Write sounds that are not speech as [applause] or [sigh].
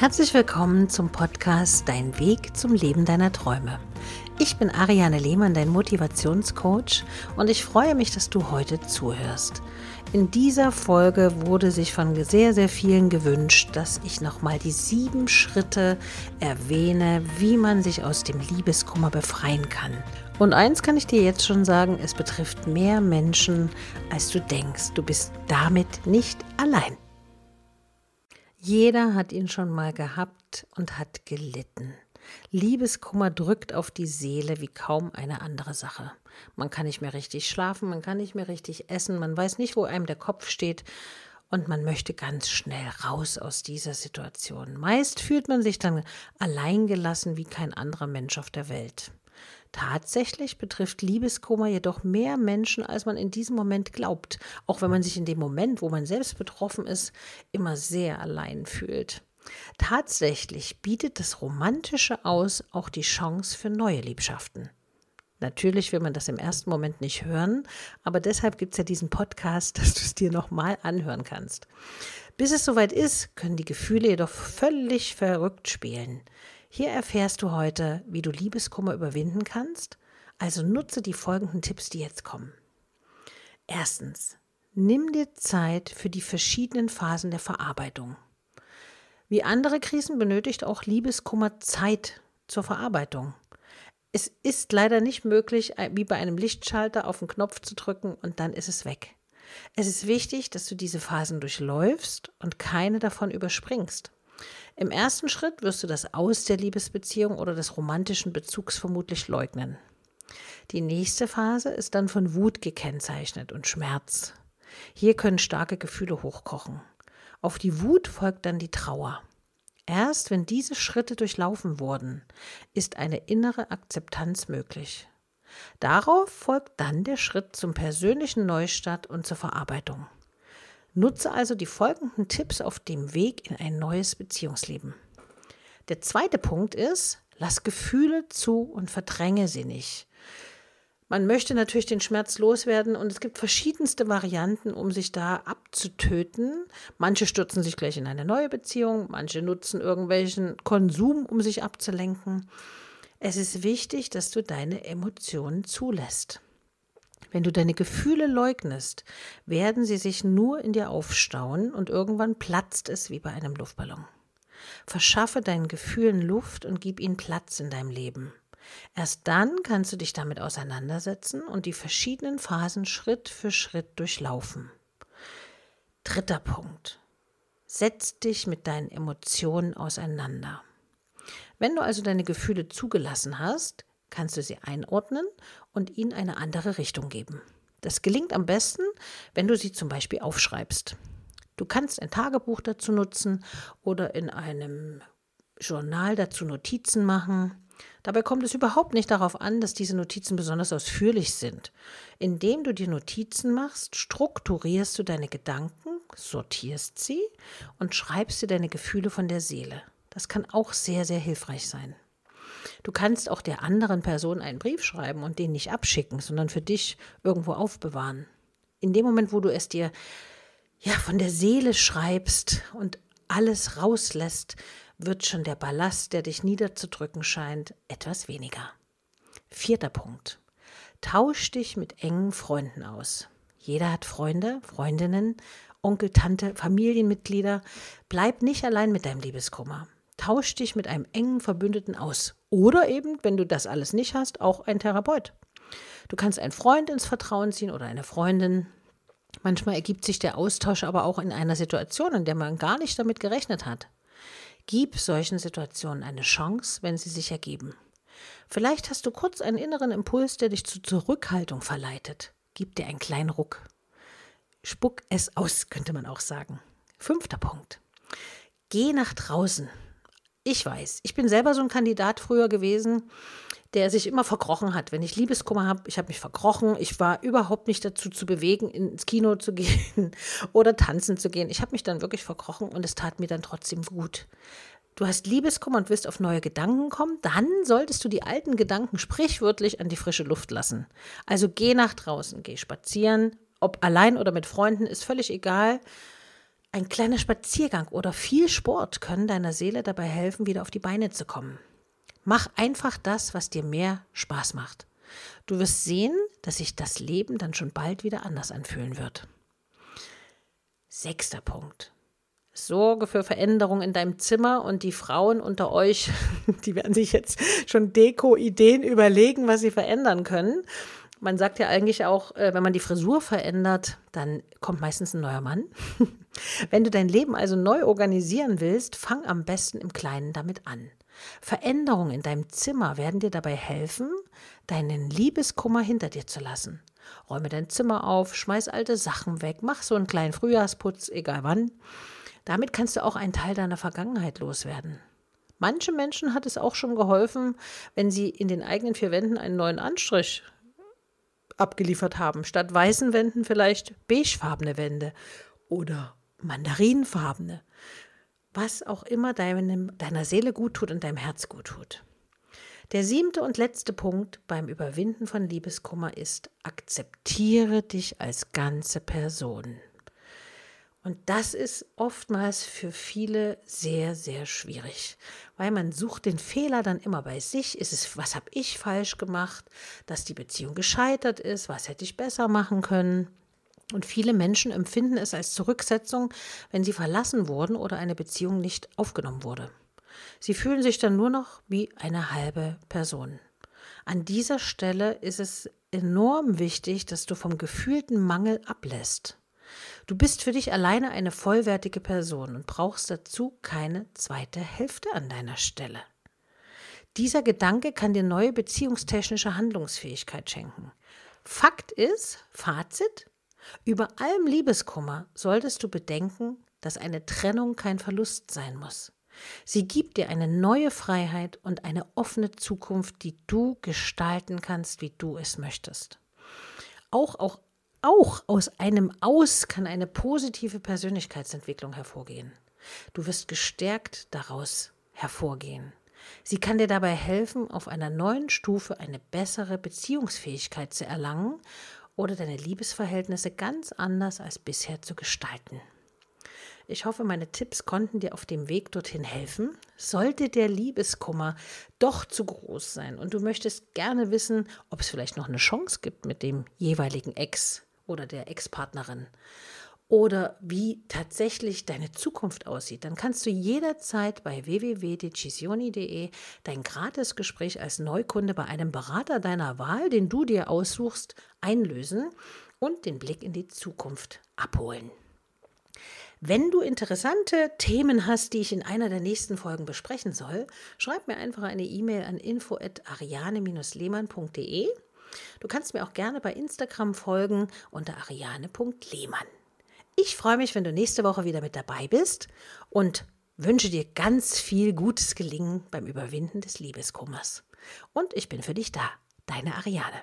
Herzlich willkommen zum Podcast Dein Weg zum Leben deiner Träume. Ich bin Ariane Lehmann, dein Motivationscoach und ich freue mich, dass du heute zuhörst. In dieser Folge wurde sich von sehr, sehr vielen gewünscht, dass ich nochmal die sieben Schritte erwähne, wie man sich aus dem Liebeskummer befreien kann. Und eins kann ich dir jetzt schon sagen, es betrifft mehr Menschen, als du denkst. Du bist damit nicht allein. Jeder hat ihn schon mal gehabt und hat gelitten. Liebeskummer drückt auf die Seele wie kaum eine andere Sache. Man kann nicht mehr richtig schlafen, man kann nicht mehr richtig essen, man weiß nicht, wo einem der Kopf steht und man möchte ganz schnell raus aus dieser Situation. Meist fühlt man sich dann alleingelassen wie kein anderer Mensch auf der Welt. Tatsächlich betrifft Liebeskummer jedoch mehr Menschen, als man in diesem Moment glaubt, auch wenn man sich in dem Moment, wo man selbst betroffen ist, immer sehr allein fühlt. Tatsächlich bietet das Romantische aus auch die Chance für neue Liebschaften. Natürlich will man das im ersten Moment nicht hören, aber deshalb gibt es ja diesen Podcast, [laughs] dass du es dir nochmal anhören kannst. Bis es soweit ist, können die Gefühle jedoch völlig verrückt spielen. Hier erfährst du heute, wie du Liebeskummer überwinden kannst. Also nutze die folgenden Tipps, die jetzt kommen. Erstens, nimm dir Zeit für die verschiedenen Phasen der Verarbeitung. Wie andere Krisen benötigt auch Liebeskummer Zeit zur Verarbeitung. Es ist leider nicht möglich, wie bei einem Lichtschalter auf den Knopf zu drücken und dann ist es weg. Es ist wichtig, dass du diese Phasen durchläufst und keine davon überspringst. Im ersten Schritt wirst du das Aus der Liebesbeziehung oder des romantischen Bezugs vermutlich leugnen. Die nächste Phase ist dann von Wut gekennzeichnet und Schmerz. Hier können starke Gefühle hochkochen. Auf die Wut folgt dann die Trauer. Erst wenn diese Schritte durchlaufen wurden, ist eine innere Akzeptanz möglich. Darauf folgt dann der Schritt zum persönlichen Neustart und zur Verarbeitung. Nutze also die folgenden Tipps auf dem Weg in ein neues Beziehungsleben. Der zweite Punkt ist, lass Gefühle zu und verdränge sie nicht. Man möchte natürlich den Schmerz loswerden und es gibt verschiedenste Varianten, um sich da abzutöten. Manche stürzen sich gleich in eine neue Beziehung, manche nutzen irgendwelchen Konsum, um sich abzulenken. Es ist wichtig, dass du deine Emotionen zulässt. Wenn du deine Gefühle leugnest, werden sie sich nur in dir aufstauen und irgendwann platzt es wie bei einem Luftballon. Verschaffe deinen Gefühlen Luft und gib ihnen Platz in deinem Leben. Erst dann kannst du dich damit auseinandersetzen und die verschiedenen Phasen Schritt für Schritt durchlaufen. Dritter Punkt. Setz dich mit deinen Emotionen auseinander. Wenn du also deine Gefühle zugelassen hast, kannst du sie einordnen und ihnen eine andere Richtung geben. Das gelingt am besten, wenn du sie zum Beispiel aufschreibst. Du kannst ein Tagebuch dazu nutzen oder in einem Journal dazu Notizen machen. Dabei kommt es überhaupt nicht darauf an, dass diese Notizen besonders ausführlich sind. Indem du dir Notizen machst, strukturierst du deine Gedanken, sortierst sie und schreibst dir deine Gefühle von der Seele. Das kann auch sehr, sehr hilfreich sein. Du kannst auch der anderen Person einen Brief schreiben und den nicht abschicken, sondern für dich irgendwo aufbewahren. In dem Moment, wo du es dir ja von der Seele schreibst und alles rauslässt, wird schon der Ballast, der dich niederzudrücken scheint, etwas weniger. Vierter Punkt. Tausch dich mit engen Freunden aus. Jeder hat Freunde, Freundinnen, Onkel, Tante, Familienmitglieder. Bleib nicht allein mit deinem Liebeskummer. Tausch dich mit einem engen Verbündeten aus. Oder eben, wenn du das alles nicht hast, auch ein Therapeut. Du kannst einen Freund ins Vertrauen ziehen oder eine Freundin. Manchmal ergibt sich der Austausch aber auch in einer Situation, in der man gar nicht damit gerechnet hat. Gib solchen Situationen eine Chance, wenn sie sich ergeben. Vielleicht hast du kurz einen inneren Impuls, der dich zur Zurückhaltung verleitet. Gib dir einen kleinen Ruck. Spuck es aus, könnte man auch sagen. Fünfter Punkt. Geh nach draußen. Ich weiß, ich bin selber so ein Kandidat früher gewesen, der sich immer verkrochen hat. Wenn ich Liebeskummer habe, ich habe mich verkrochen. Ich war überhaupt nicht dazu zu bewegen, ins Kino zu [laughs] gehen oder tanzen zu gehen. Ich habe mich dann wirklich verkrochen und es tat mir dann trotzdem gut. Du hast Liebeskummer und willst auf neue Gedanken kommen, dann solltest du die alten Gedanken sprichwörtlich an die frische Luft lassen. Also geh nach draußen, geh spazieren, ob allein oder mit Freunden, ist völlig egal. Ein kleiner Spaziergang oder viel Sport können deiner Seele dabei helfen, wieder auf die Beine zu kommen. Mach einfach das, was dir mehr Spaß macht. Du wirst sehen, dass sich das Leben dann schon bald wieder anders anfühlen wird. Sechster Punkt. Sorge für Veränderung in deinem Zimmer und die Frauen unter euch, [laughs] die werden sich jetzt schon Deko-Ideen überlegen, was sie verändern können. Man sagt ja eigentlich auch, äh, wenn man die Frisur verändert, dann kommt meistens ein neuer Mann. [laughs] Wenn du dein Leben also neu organisieren willst, fang am besten im Kleinen damit an. Veränderungen in deinem Zimmer werden dir dabei helfen, deinen Liebeskummer hinter dir zu lassen. Räume dein Zimmer auf, schmeiß alte Sachen weg, mach so einen kleinen Frühjahrsputz, egal wann. Damit kannst du auch einen Teil deiner Vergangenheit loswerden. Manche Menschen hat es auch schon geholfen, wenn sie in den eigenen vier Wänden einen neuen Anstrich abgeliefert haben. Statt weißen Wänden vielleicht beigefarbene Wände oder mandarinfarbene. Was auch immer deinem, deiner Seele gut tut und deinem Herz gut tut. Der siebte und letzte Punkt beim Überwinden von Liebeskummer ist, akzeptiere dich als ganze Person. Und das ist oftmals für viele sehr, sehr schwierig, weil man sucht den Fehler dann immer bei sich. Ist es, was habe ich falsch gemacht, dass die Beziehung gescheitert ist, was hätte ich besser machen können? Und viele Menschen empfinden es als Zurücksetzung, wenn sie verlassen wurden oder eine Beziehung nicht aufgenommen wurde. Sie fühlen sich dann nur noch wie eine halbe Person. An dieser Stelle ist es enorm wichtig, dass du vom gefühlten Mangel ablässt. Du bist für dich alleine eine vollwertige Person und brauchst dazu keine zweite Hälfte an deiner Stelle. Dieser Gedanke kann dir neue beziehungstechnische Handlungsfähigkeit schenken. Fakt ist, Fazit, über allem Liebeskummer solltest du bedenken, dass eine Trennung kein Verlust sein muss. Sie gibt dir eine neue Freiheit und eine offene Zukunft, die du gestalten kannst, wie du es möchtest. Auch, auch, auch aus einem Aus kann eine positive Persönlichkeitsentwicklung hervorgehen. Du wirst gestärkt daraus hervorgehen. Sie kann dir dabei helfen, auf einer neuen Stufe eine bessere Beziehungsfähigkeit zu erlangen oder deine Liebesverhältnisse ganz anders als bisher zu gestalten. Ich hoffe, meine Tipps konnten dir auf dem Weg dorthin helfen. Sollte der Liebeskummer doch zu groß sein und du möchtest gerne wissen, ob es vielleicht noch eine Chance gibt mit dem jeweiligen Ex oder der Ex-Partnerin oder wie tatsächlich deine Zukunft aussieht, dann kannst du jederzeit bei www.decisioni.de dein Gratisgespräch als Neukunde bei einem Berater deiner Wahl, den du dir aussuchst, einlösen und den Blick in die Zukunft abholen. Wenn du interessante Themen hast, die ich in einer der nächsten Folgen besprechen soll, schreib mir einfach eine E-Mail an info@ariane-lehmann.de. Du kannst mir auch gerne bei Instagram folgen unter ariane.lehmann. Ich freue mich, wenn du nächste Woche wieder mit dabei bist und wünsche dir ganz viel gutes Gelingen beim Überwinden des Liebeskummers. Und ich bin für dich da, deine Ariane.